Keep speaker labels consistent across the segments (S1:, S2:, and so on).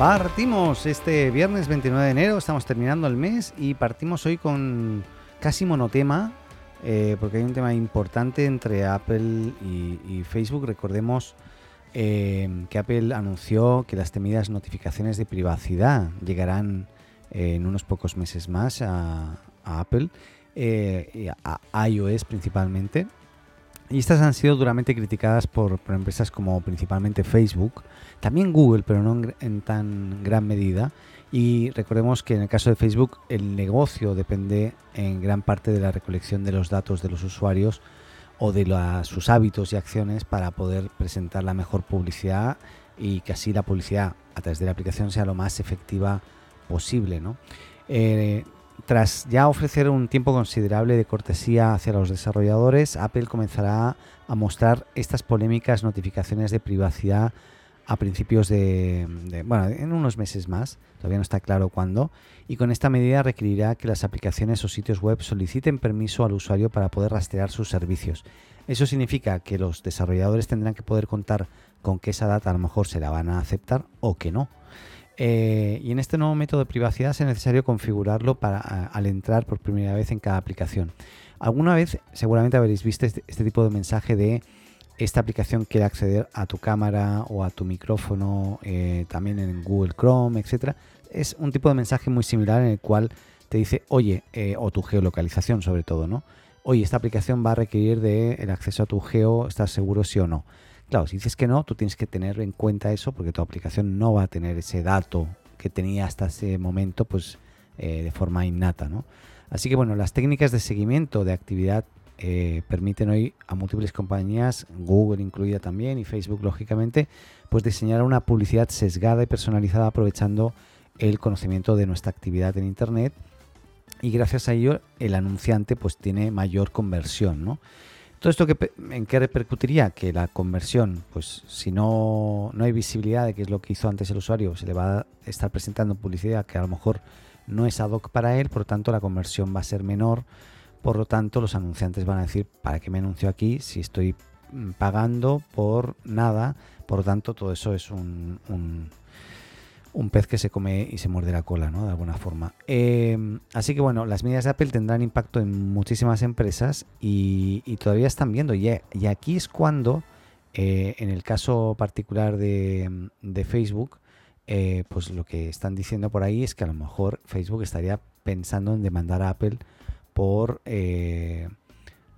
S1: Partimos este viernes 29 de enero, estamos terminando el mes y partimos hoy con casi monotema, eh, porque hay un tema importante entre Apple y, Facebook. Recordemos eh, que Apple anunció que las temidas notificaciones de privacidad llegarán eh, en unos pocos meses más a, Apple, a iOS principalmente. Y estas han sido duramente criticadas por, empresas como principalmente Facebook, también Google, pero no en, tan gran medida. Y recordemos que en el caso de Facebook el negocio depende en gran parte de la recolección de los datos de los usuarios o de sus hábitos y acciones para poder presentar la mejor publicidad y que así la publicidad a través de la aplicación sea lo más efectiva posible. ¿no? Eh, tras ya ofrecer un tiempo considerable de cortesía hacia los desarrolladores, Apple comenzará a mostrar estas polémicas notificaciones de privacidad a principios de, bueno, en unos meses más, todavía no está claro cuándo, y con esta medida requerirá que las aplicaciones o sitios web soliciten permiso al usuario para poder rastrear sus servicios. Eso significa que los desarrolladores tendrán que poder contar con que esa data a lo mejor se la van a aceptar o que no. Eh, y en este nuevo método de privacidad es necesario configurarlo para, al entrar por primera vez en cada aplicación. Alguna vez seguramente habréis visto este, este, tipo de mensaje de esta aplicación quiere acceder a tu cámara o a tu micrófono, eh, también en Google Chrome, etc. Es un tipo de mensaje muy similar en el cual te dice, oye, eh, o tu geolocalización sobre todo, ¿no? Oye, esta aplicación va a requerir de el acceso a tu geo, ¿estás seguro sí o no? Claro, si dices que no, tú tienes que tener en cuenta eso porque tu aplicación no va a tener ese dato que tenía hasta ese momento pues eh, de forma innata. ¿no? Así que bueno, las técnicas de seguimiento de actividad eh, permiten hoy a múltiples compañías, Google incluida también y Facebook lógicamente, pues diseñar una publicidad sesgada y personalizada aprovechando el conocimiento de nuestra actividad en Internet y gracias a ello el anunciante pues tiene mayor conversión. ¿no? ¿Todo esto que, en qué repercutiría? Que la conversión, pues si no, no hay visibilidad de qué es lo que hizo antes el usuario, se le va a estar presentando publicidad que a lo mejor no es ad hoc para él, por lo tanto la conversión va a ser menor, por lo tanto los anunciantes van a decir, ¿para qué me anuncio aquí si estoy mm, pagando por nada? Por lo tanto todo eso es un un pez que se come y se muerde la cola, ¿no? De alguna forma. Em, así que bueno, las medidas de Apple tendrán impacto en muchísimas empresas y, todavía están viendo. Y, y aquí es cuando, eh, en el caso particular de, Facebook, eh, pues lo que están diciendo por ahí es que a lo mejor Facebook estaría pensando en demandar a Apple por eh,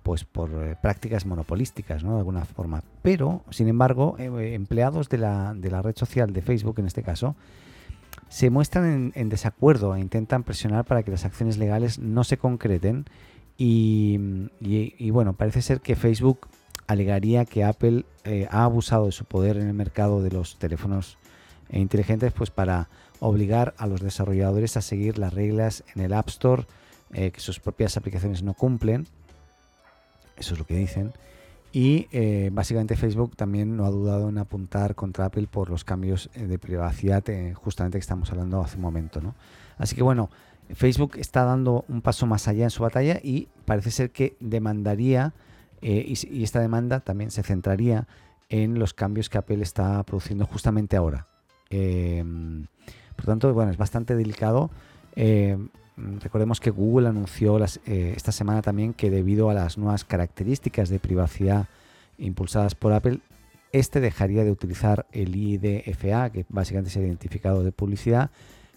S1: pues por prácticas monopolísticas, ¿no? De alguna forma. Pero, sin embargo, empleados de la, de la red social de Facebook, en este caso, se muestran en, desacuerdo e intentan presionar para que las acciones legales no se concreten y, bueno, parece ser que Facebook alegaría que Apple eh, ha abusado de su poder en el mercado de los teléfonos inteligentes pues para obligar a los desarrolladores a seguir las reglas en el App Store eh, que sus propias aplicaciones no cumplen. Eso es lo que dicen. Y eh, básicamente Facebook también no ha dudado en apuntar contra Apple por los cambios eh, de privacidad eh, justamente que estamos hablando hace un momento. ¿no? Así que bueno, Facebook está dando un paso más allá en su batalla y parece ser que demandaría, y, y, esta demanda también se centraría en los cambios que Apple está produciendo justamente ahora. Em, por tanto, bueno, es bastante delicado. Em, Recordemos que Google anunció eh, esta semana también que debido a las nuevas características de privacidad impulsadas por Apple, este dejaría de utilizar el IDFA, que básicamente es el identificado de publicidad,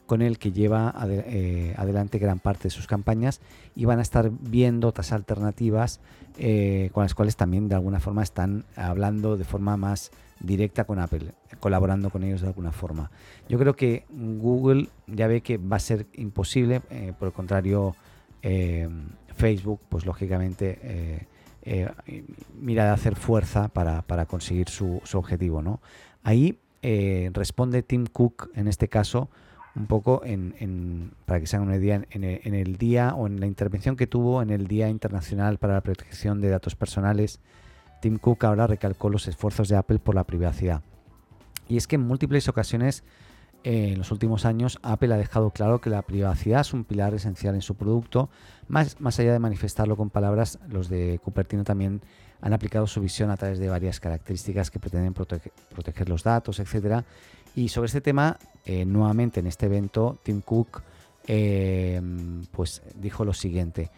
S1: con el que lleva eh, adelante gran parte de sus campañas y van a estar viendo otras alternativas eh, con las cuales también de alguna forma están hablando de forma más directa con Apple, colaborando con ellos de alguna forma. Yo creo que Google ya ve que va a ser imposible, eh, por el contrario, eh, Facebook, pues lógicamente eh, mira de hacer fuerza para, conseguir su, objetivo. ¿no? Ahí responde Tim Cook en este caso un poco en, para que se hagan una idea, en el, día o en la intervención que tuvo en el Día Internacional para la Protección de Datos Personales, Tim Cook ahora recalcó los esfuerzos de Apple por la privacidad. Y es que en múltiples ocasiones eh, en los últimos años Apple ha dejado claro que la privacidad es un pilar esencial en su producto, más, más allá de manifestarlo con palabras, los de Cupertino también han aplicado su visión a través de varias características que pretenden proteger los datos, etcétera, y sobre este tema, eh, nuevamente en este evento, Tim Cook eh, pues dijo lo siguiente.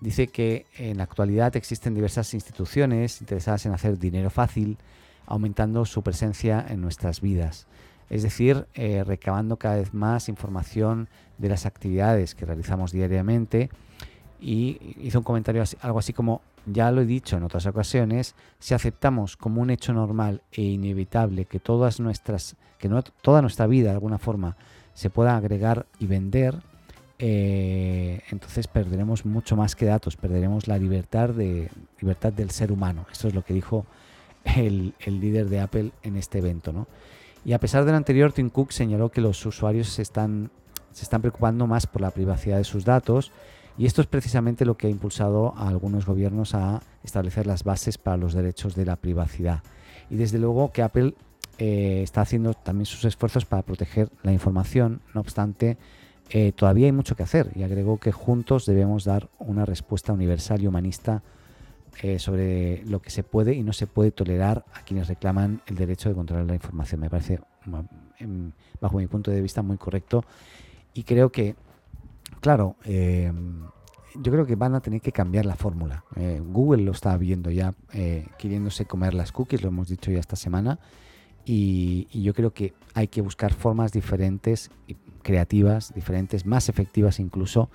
S1: Dice que en la actualidad existen diversas instituciones interesadas en hacer dinero fácil, aumentando su presencia en nuestras vidas. Es decir, recabando cada vez más información de las actividades que realizamos diariamente. Y hizo un comentario algo así como ya lo he dicho en otras ocasiones, si aceptamos como un hecho normal e inevitable que todas nuestras, que no, toda nuestra vida de alguna forma se pueda agregar y vender, eh, entonces perderemos mucho más que datos, perderemos la libertad de libertad del ser humano. Esto es lo que dijo el, líder de Apple en este evento, ¿no? Y a pesar de lo anterior, Tim Cook señaló que los usuarios se están, se están preocupando más por la privacidad de sus datos y esto es precisamente lo que ha impulsado a algunos gobiernos a establecer las bases para los derechos de la privacidad. Y desde luego que Apple eh, está haciendo también sus esfuerzos para proteger la información, no obstante, eh, todavía hay mucho que hacer y agregó que juntos debemos dar una respuesta universal y humanista eh, sobre lo que se puede y no se puede tolerar a quienes reclaman el derecho de controlar la información. Me parece, bajo mi punto de vista, muy correcto y creo que Claro, eh, yo creo que van a tener que cambiar la fórmula. Eh, Google lo está viendo ya, eh, queriéndose comer las cookies, lo hemos dicho ya esta semana. Y, yo creo que hay que buscar formas diferentes, creativas, diferentes, más efectivas incluso,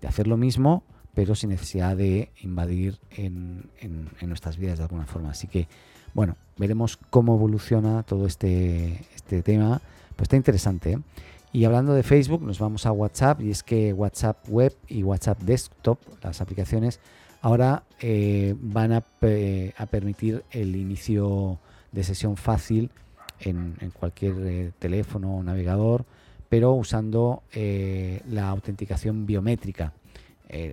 S1: de hacer lo mismo, pero sin necesidad de invadir en, nuestras vidas de alguna forma. Así que, bueno, veremos cómo evoluciona todo este, este tema. Pues está interesante. ¿eh? Y hablando de Facebook, nos vamos a WhatsApp y es que WhatsApp Web y WhatsApp Desktop, las aplicaciones, ahora eh, van a, permitir el inicio de sesión fácil en, cualquier eh, teléfono o navegador, pero usando eh, la autenticación biométrica,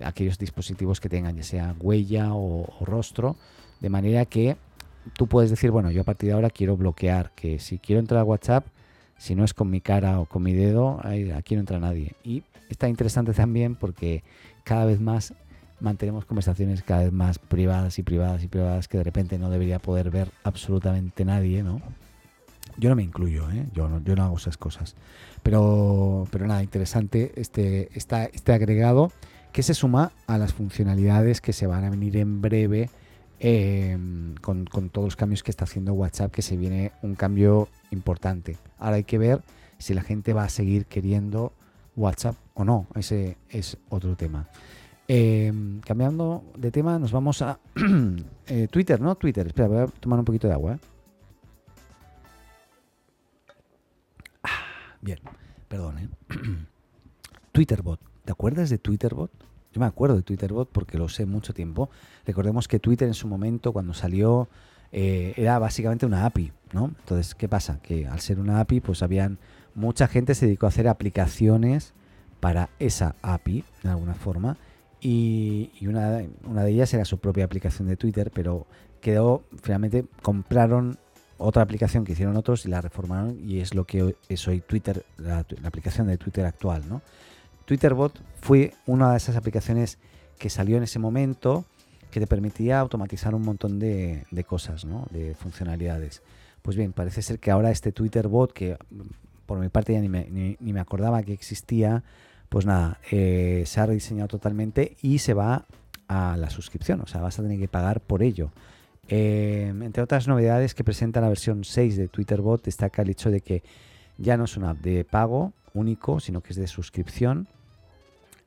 S1: aquellos dispositivos que tengan ya sea huella o, o rostro, de manera que tú puedes decir, bueno, yo a partir de ahora quiero bloquear, que si quiero entrar a WhatsApp, si no es con mi cara o con mi dedo, aquí no entra nadie. Y está interesante también porque cada vez más mantenemos conversaciones cada vez más privadas y privadas y privadas que de repente no debería poder ver absolutamente nadie, ¿no? Yo no me incluyo, ¿eh? yo, no, yo no hago esas cosas. Pero, pero nada, interesante este, este agregado que se suma a las funcionalidades que se van a venir en breve Em, con, todos los cambios que está haciendo WhatsApp, que se viene un cambio importante. Ahora hay que ver si la gente va a seguir queriendo WhatsApp o no. Ese es otro tema. Em, cambiando de tema, nos vamos a eh, Twitter, ¿no? Twitter. Espera, voy a tomar un poquito de agua. ¿eh? Bien, perdón. ¿eh? Twitterbot. ¿Te acuerdas de Twitterbot? Yo me acuerdo de Twitterbot porque lo sé mucho tiempo. Recordemos que Twitter en su momento, cuando salió, eh, era básicamente una API, ¿no? Entonces, ¿qué pasa? Que al ser una API, pues habían mucha gente se dedicó a hacer aplicaciones para esa API, de alguna forma, y, una, una, de ellas era su propia aplicación de Twitter, pero quedó, finalmente compraron otra aplicación que hicieron otros y la reformaron y es lo que es hoy Twitter, la, la aplicación de Twitter actual, ¿no? Twitterbot fue una de esas aplicaciones que salió en ese momento que te permitía automatizar un montón de, cosas, de funcionalidades. Pues bien, parece ser que ahora este Twitterbot, que por mi parte ya ni me, acordaba que existía, pues nada, eh, se ha rediseñado totalmente y se va a la suscripción, o sea, vas a tener que pagar por ello. Eh, entre otras novedades que presenta la versión 6 de Twitterbot, destaca el hecho de que ya no es una app de pago único, sino que es de suscripción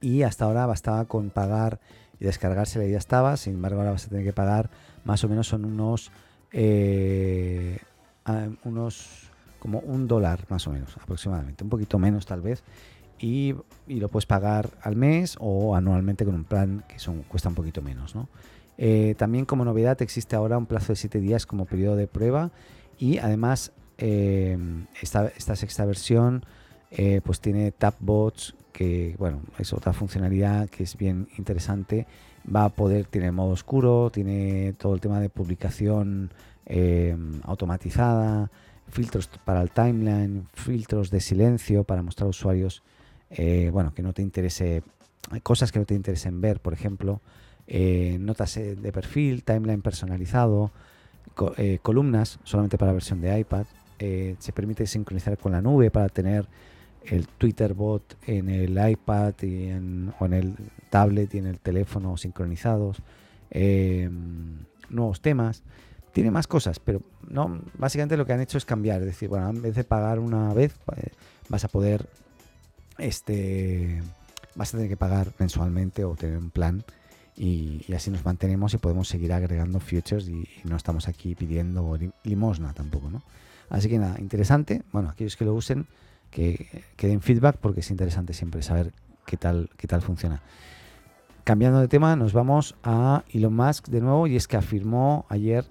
S1: y hasta ahora bastaba con pagar y descargársela y ya estaba. Sin embargo, ahora vas a tener que pagar más o menos son unos, eh, unos como un dólar más o menos aproximadamente, un poquito menos tal vez. Y, lo puedes pagar al mes o anualmente con un plan que son, cuesta un poquito menos. Eh, también como novedad existe ahora un plazo de 7 días como periodo de prueba y además esta, esta, sexta versión pues tiene tapbots que bueno es otra funcionalidad que es bien interesante. Va a poder tiene modo oscuro tiene todo el tema de publicación automatizada filtros para el timeline, filtros de silencio para mostrar a usuarios, eh, bueno, que no te interese, cosas que no te interesen ver, por ejemplo, eh, notas eh, de perfil, timeline personalizado, columnas solamente para versión de iPad, se permite sincronizar con la nube para tener el Twitter bot en el iPad y en, o en el tablet y en el teléfono sincronizados, nuevos temas. Tiene más cosas, pero no, básicamente lo que han hecho es cambiar, es decir, bueno, en vez de pagar una vez, eh, vas a poder, este, vas a tener que pagar mensualmente o tener un plan y, así nos mantenemos y podemos seguir agregando features y, no estamos aquí pidiendo limosna tampoco, ¿no? Así que nada, interesante, bueno, aquellos que lo usen, que, que den feedback porque es interesante siempre saber qué tal, qué tal funciona. Cambiando de tema, nos vamos a Elon Musk de nuevo y es que afirmó ayer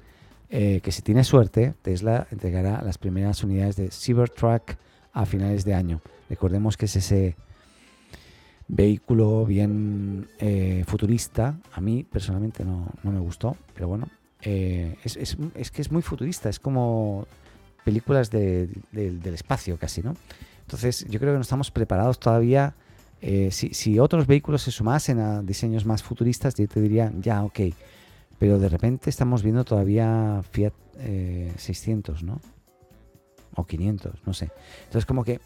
S1: eh, que si tiene suerte, Tesla entregará las primeras unidades de Cybertruck a finales de año. Recordemos que es ese vehículo bien eh, futurista. A mí personalmente no, me gustó, pero bueno, eh, es, que es muy futurista, es como películas del espacio casi, ¿no? Entonces yo creo que no estamos preparados todavía. si, si, otros vehículos se sumasen a diseños más futuristas, yo te diría, ya, ok, pero de repente estamos viendo todavía Fiat 600, eh, ¿no? O 500, no sé. Entonces como que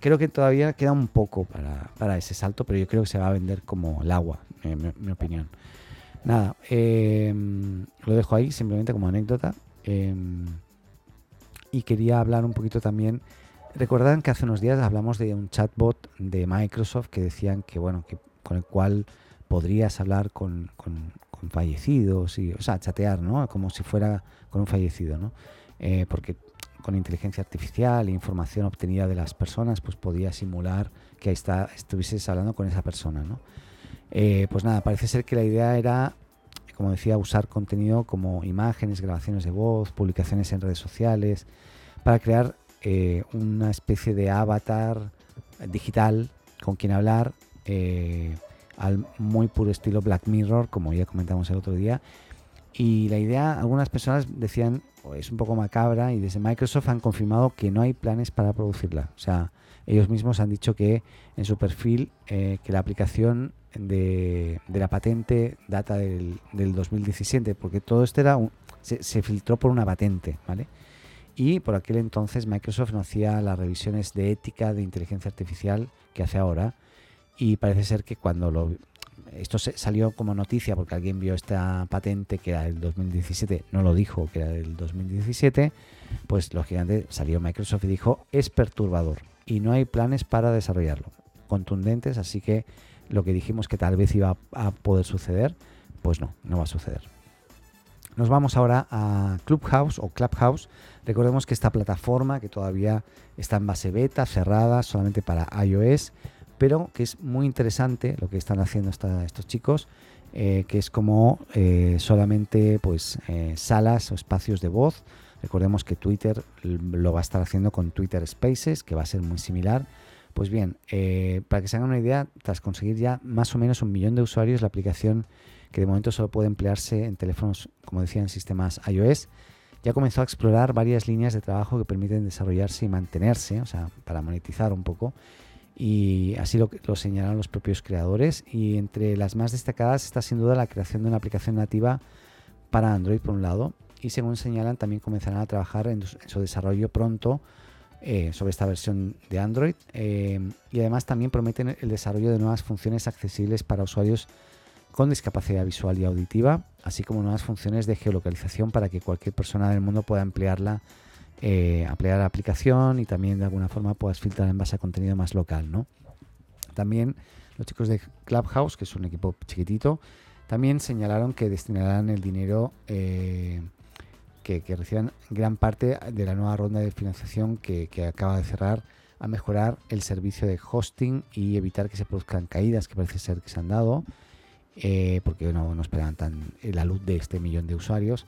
S1: creo que todavía queda un poco para, ese salto, pero yo creo que se va a vender como el agua, en mi, opinión. Nada, em, lo dejo ahí simplemente como anécdota. Em, y quería hablar un poquito también. Recordarán que hace unos días hablamos de un chatbot de Microsoft que decían que bueno, que con el cual podrías hablar con, con fallecidos, y, o sea, chatear, ¿no? Como si fuera con un fallecido, ¿no? Eh, porque con inteligencia artificial e información obtenida de las personas, pues podía simular que ahí está, estuvieses hablando con esa persona, ¿no? Eh, pues nada, parece ser que la idea era, como decía, usar contenido como imágenes, grabaciones de voz, publicaciones en redes sociales, para crear eh, una especie de avatar digital con quien hablar al muy puro estilo Black Mirror, como ya comentamos el otro día. Y la idea, algunas personas decían, es un poco macabra, y desde Microsoft han confirmado que no hay planes para producirla. O sea, ellos mismos han dicho que en su perfil, eh, que la aplicación de, la patente data del, 2017, porque todo esto era se, se, filtró por una patente, ¿vale? Y por aquel entonces Microsoft no hacía las revisiones de ética de inteligencia artificial que hace ahora y parece ser que cuando lo esto salió como noticia porque alguien vio esta patente que era del 2017, no lo dijo que era del 2017, pues lógicamente salió Microsoft y dijo es perturbador y no hay planes para desarrollarlo. Contundentes, así que lo que dijimos que tal vez iba a poder suceder, pues no, no va a suceder. Nos vamos ahora a Clubhouse o Clubhouse. Recordemos que esta plataforma que todavía está en base beta, cerrada solamente para iOS, pero que es muy interesante lo que están haciendo estos chicos, eh, que es como eh, solamente pues eh, salas o espacios de voz. Recordemos que Twitter lo va a estar haciendo con Twitter Spaces, que va a ser muy similar. Pues bien, para que se hagan una idea, tras conseguir ya más o menos un millón de usuarios, la aplicación que de momento solo puede emplearse en teléfonos, como decía, en sistemas iOS, ya comenzó a explorar varias líneas de trabajo que permiten desarrollarse y mantenerse, o sea, para monetizar un poco y así lo, lo señalan los propios creadores. Y entre las más destacadas está sin duda la creación de una aplicación nativa para Android por un lado y según señalan también comenzarán a trabajar en, su desarrollo pronto eh, sobre esta versión de Android. Eh, y además también prometen el desarrollo de nuevas funciones accesibles para usuarios con discapacidad visual y auditiva, así como nuevas funciones de geolocalización para que cualquier persona del mundo pueda emplearla eh, ampliar la aplicación y también de alguna forma puedas filtrar en base a contenido más local, ¿no? También los chicos de Clubhouse, que es un equipo chiquitito, también señalaron que destinarán el dinero eh, que, reciban gran parte de la nueva ronda de financiación que, acaba de cerrar a mejorar el servicio de hosting y evitar que se produzcan caídas que parece ser que se han dado, eh, porque no, no esperaban tan la luz de este millón de usuarios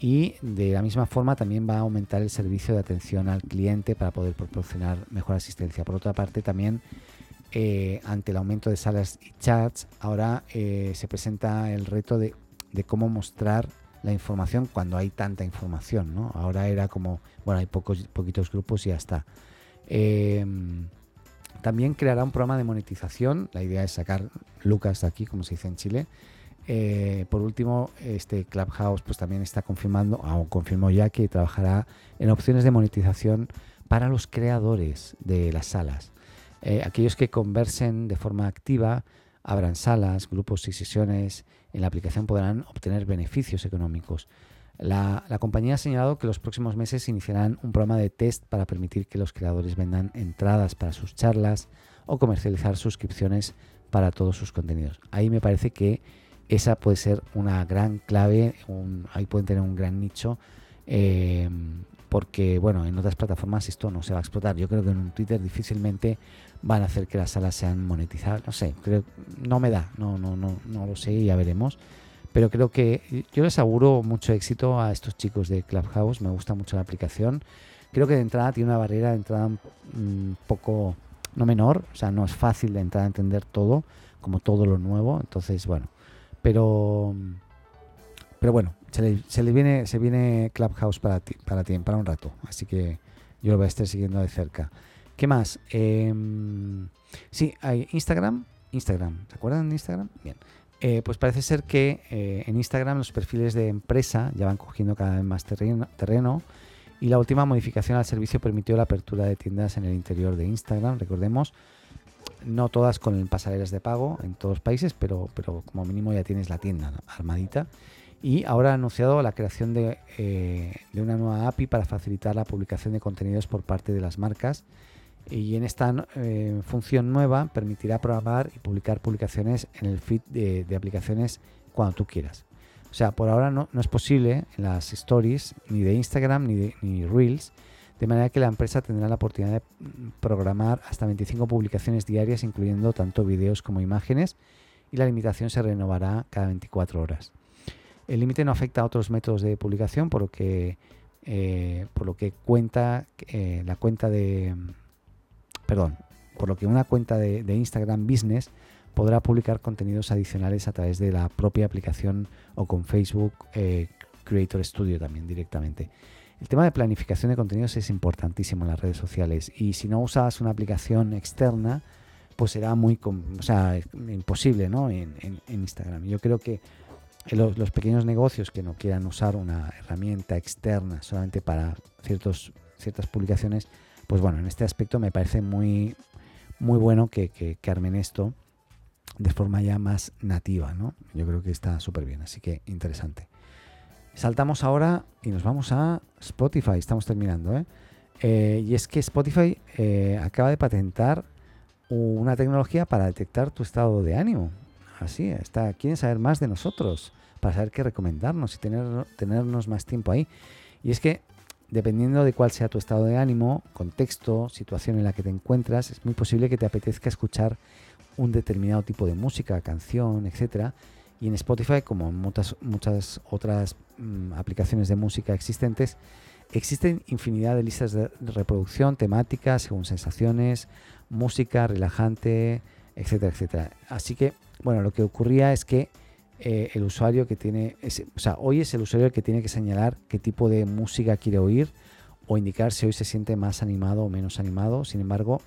S1: y de la misma forma también va a aumentar el servicio de atención al cliente para poder proporcionar mejor asistencia. Por otra parte, también eh, ante el aumento de salas y chats, ahora eh, se presenta el reto de, cómo mostrar la información cuando hay tanta información. ¿no? Ahora era como, bueno, hay pocos, poquitos grupos y ya está. Em, también creará un programa de monetización. La idea es sacar lucas de aquí, como se dice en Chile, eh, por último, este Clubhouse pues también está confirmando, o confirmó ya que trabajará en opciones de monetización para los creadores de las salas. Eh, aquellos que conversen de forma activa, abran salas, grupos y sesiones en la aplicación podrán obtener beneficios económicos. La, la, compañía ha señalado que los próximos meses iniciarán un programa de test para permitir que los creadores vendan entradas para sus charlas o comercializar suscripciones para todos sus contenidos. Ahí me parece que esa puede ser una gran clave, ahí pueden tener un gran nicho, eh, porque bueno, en otras plataformas esto no se va a explotar. Yo creo que en un Twitter difícilmente van a hacer que las salas sean monetizadas, no sé, creo, no me da, no, no, no, no lo sé, ya veremos. Pero creo que yo les auguro mucho éxito a estos chicos de Clubhouse, me gusta mucho la aplicación. Creo que de entrada tiene una barrera de entrada un poco, no menor, o sea, no es fácil de entrar a entender todo, como todo lo nuevo. Entonces, bueno, pero, pero bueno, se le, viene, se viene Clubhouse para ti, para ti, para un rato. Así que yo lo voy a estar siguiendo de cerca. ¿Qué más? Em, sí, hay Instagram. Instagram, ¿se acuerdan de Instagram? Bien. Eh, pues parece ser que eh, en Instagram los perfiles de empresa ya van cogiendo cada vez más terreno, terreno, y la última modificación al servicio permitió la apertura de tiendas en el interior de Instagram. Recordemos no todas con pasarelas de pago en todos los países, pero, pero como mínimo ya tienes la tienda armadita. Y ahora ha anunciado la creación de, eh, de, una nueva API para facilitar la publicación de contenidos por parte de las marcas. Y en esta eh, función nueva permitirá programar y publicar publicaciones en el feed de, de aplicaciones cuando tú quieras. O sea, por ahora no, no, es posible en las stories ni de Instagram ni de ni Reels de manera que la empresa tendrá la oportunidad de programar hasta 25 publicaciones diarias, incluyendo tanto vídeos como imágenes, y la limitación se renovará cada 24 horas. El límite no afecta a otros métodos de publicación, por lo que, eh, por lo que cuenta eh, la cuenta de, perdón, por lo que una cuenta de, Instagram Business podrá publicar contenidos adicionales a través de la propia aplicación o con Facebook eh, Creator Studio también directamente. El tema de planificación de contenidos es importantísimo en las redes sociales y si no usas una aplicación externa, pues será muy o sea, imposible ¿no? en, Instagram. Yo creo que los, pequeños negocios que no quieran usar una herramienta externa solamente para ciertos, ciertas publicaciones, pues bueno, en este aspecto me parece muy, muy bueno que, que, que armen esto de forma ya más nativa. ¿no? Yo creo que está súper bien, así que interesante. Saltamos ahora y nos vamos a Spotify. Estamos terminando. ¿eh? Eh, y es que Spotify eh, acaba de patentar una tecnología para detectar tu estado de ánimo. Así, está, quieren saber más de nosotros, para saber qué recomendarnos y tener, tenernos más tiempo ahí. Y es que dependiendo de cuál sea tu estado de ánimo, contexto, situación en la que te encuentras, es muy posible que te apetezca escuchar un determinado tipo de música, canción, etcétera, y en Spotify, como en muchas, muchas otras mm, aplicaciones de música existentes, existen infinidad de listas de reproducción temáticas según sensaciones, música relajante, etcétera, etcétera. Así que, bueno, lo que ocurría es que eh, el usuario que tiene, o sea, hoy es el usuario el que tiene que señalar qué tipo de música quiere oír o indicar si hoy se siente más animado o menos animado. Sin embargo,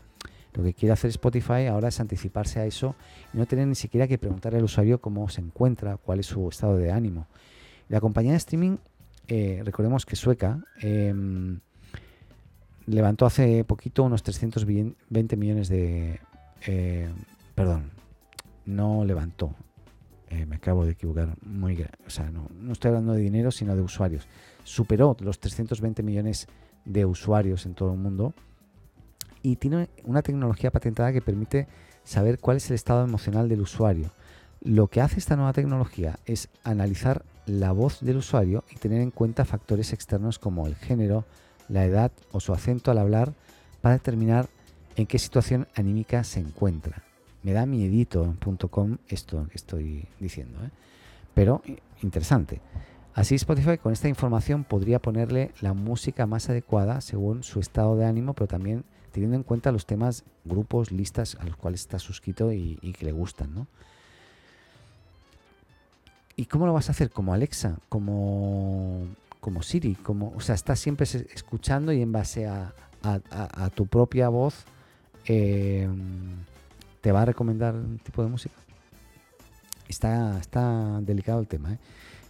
S1: lo que quiere hacer Spotify ahora es anticiparse a eso y no tener ni siquiera que preguntar al usuario cómo se encuentra, cuál es su estado de ánimo. La compañía de streaming, eh, recordemos que sueca, em, levantó hace poquito unos 320 millones de... Eh, perdón, no levantó, eh, me acabo de equivocar, muy, o sea, no, estoy hablando de dinero, sino de usuarios. Superó los 320 millones de usuarios en todo el mundo y tiene una tecnología patentada que permite saber cuál es el estado emocional del usuario. Lo que hace esta nueva tecnología es analizar la voz del usuario y tener en cuenta factores externos como el género, la edad o su acento al hablar para determinar en qué situación anímica se encuentra. Me da miedito en .com esto que estoy diciendo, ¿eh? pero interesante. Así Spotify con esta información podría ponerle la música más adecuada según su estado de ánimo, pero también teniendo en cuenta los temas, grupos, listas a los cuales está suscrito y, que le gustan, ¿no? ¿Y cómo lo vas a hacer? Como Alexa, como, como Siri, como, o sea, estás siempre escuchando y en base a, tu propia voz eh, te va a recomendar un tipo de música. Está, está delicado el tema. ¿eh?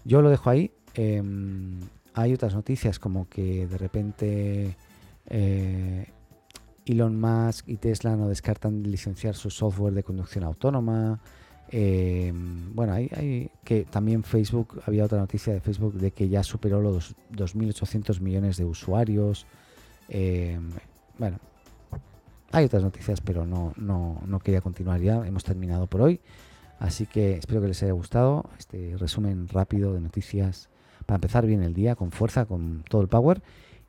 S1: Yo lo dejo ahí. em, hay otras noticias como que de repente eh, Elon Musk y Tesla no descartan licenciar su software de conducción autónoma. Eh, bueno, hay, hay que también Facebook, había otra noticia de Facebook de que ya superó los 2.800 millones de usuarios. Eh, bueno, hay otras noticias, pero no, no, no quería continuar ya. Hemos terminado por hoy. Así que espero que les haya gustado este resumen rápido de noticias para empezar bien el día, con fuerza, con todo el power.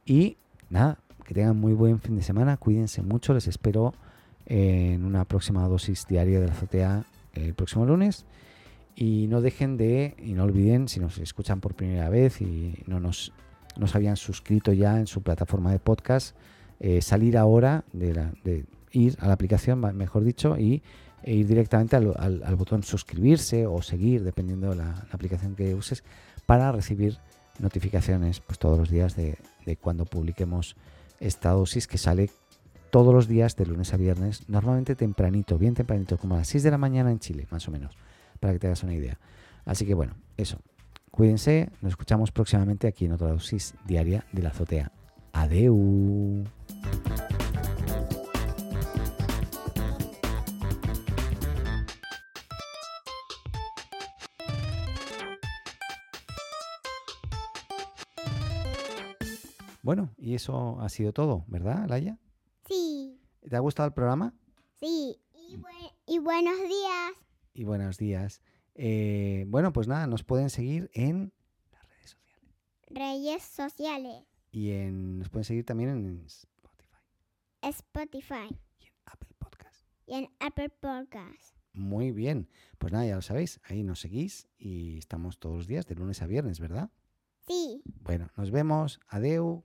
S1: Y nada, que tengan muy buen fin de semana. Cuídense mucho. Les espero en una próxima dosis diaria de la azotea el próximo lunes. Y no dejen de, y no olviden, si nos escuchan por primera vez y no nos, nos habían suscrito ya en su plataforma de podcast, eh, salir ahora, de, ir a la aplicación, mejor dicho, y e ir directamente al, al- al botón suscribirse o seguir, dependiendo de la, la aplicación que uses, para recibir notificaciones pues, todos los días de, de cuando publiquemos esta dosis que sale todos los días de lunes a viernes, normalmente tempranito, bien tempranito, como a las 6 de la mañana en Chile, más o menos, para que te hagas una idea. Así que bueno, eso. Cuídense, nos escuchamos próximamente aquí en otra dosis diaria de la azotea. Adeu. Bueno, y eso ha sido todo, ¿verdad, Laia?
S2: Sí,
S1: ¿Te ha gustado el programa?
S2: sí. Y, y buenos días.
S1: Y buenos días. Eh, bueno, pues nada, nos pueden seguir en las redes sociales.
S2: Reyes sociales.
S1: Y en, nos pueden seguir también en Spotify
S2: Spotify
S1: y en Apple Podcast.
S2: y en Apple Podcast.
S1: Muy bien. Pues nada, ya lo sabéis, ahí nos seguís y estamos todos los días de lunes a viernes, ¿verdad?
S2: Sí.
S1: Bueno, nos vemos. Adeu.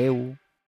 S1: Adeu.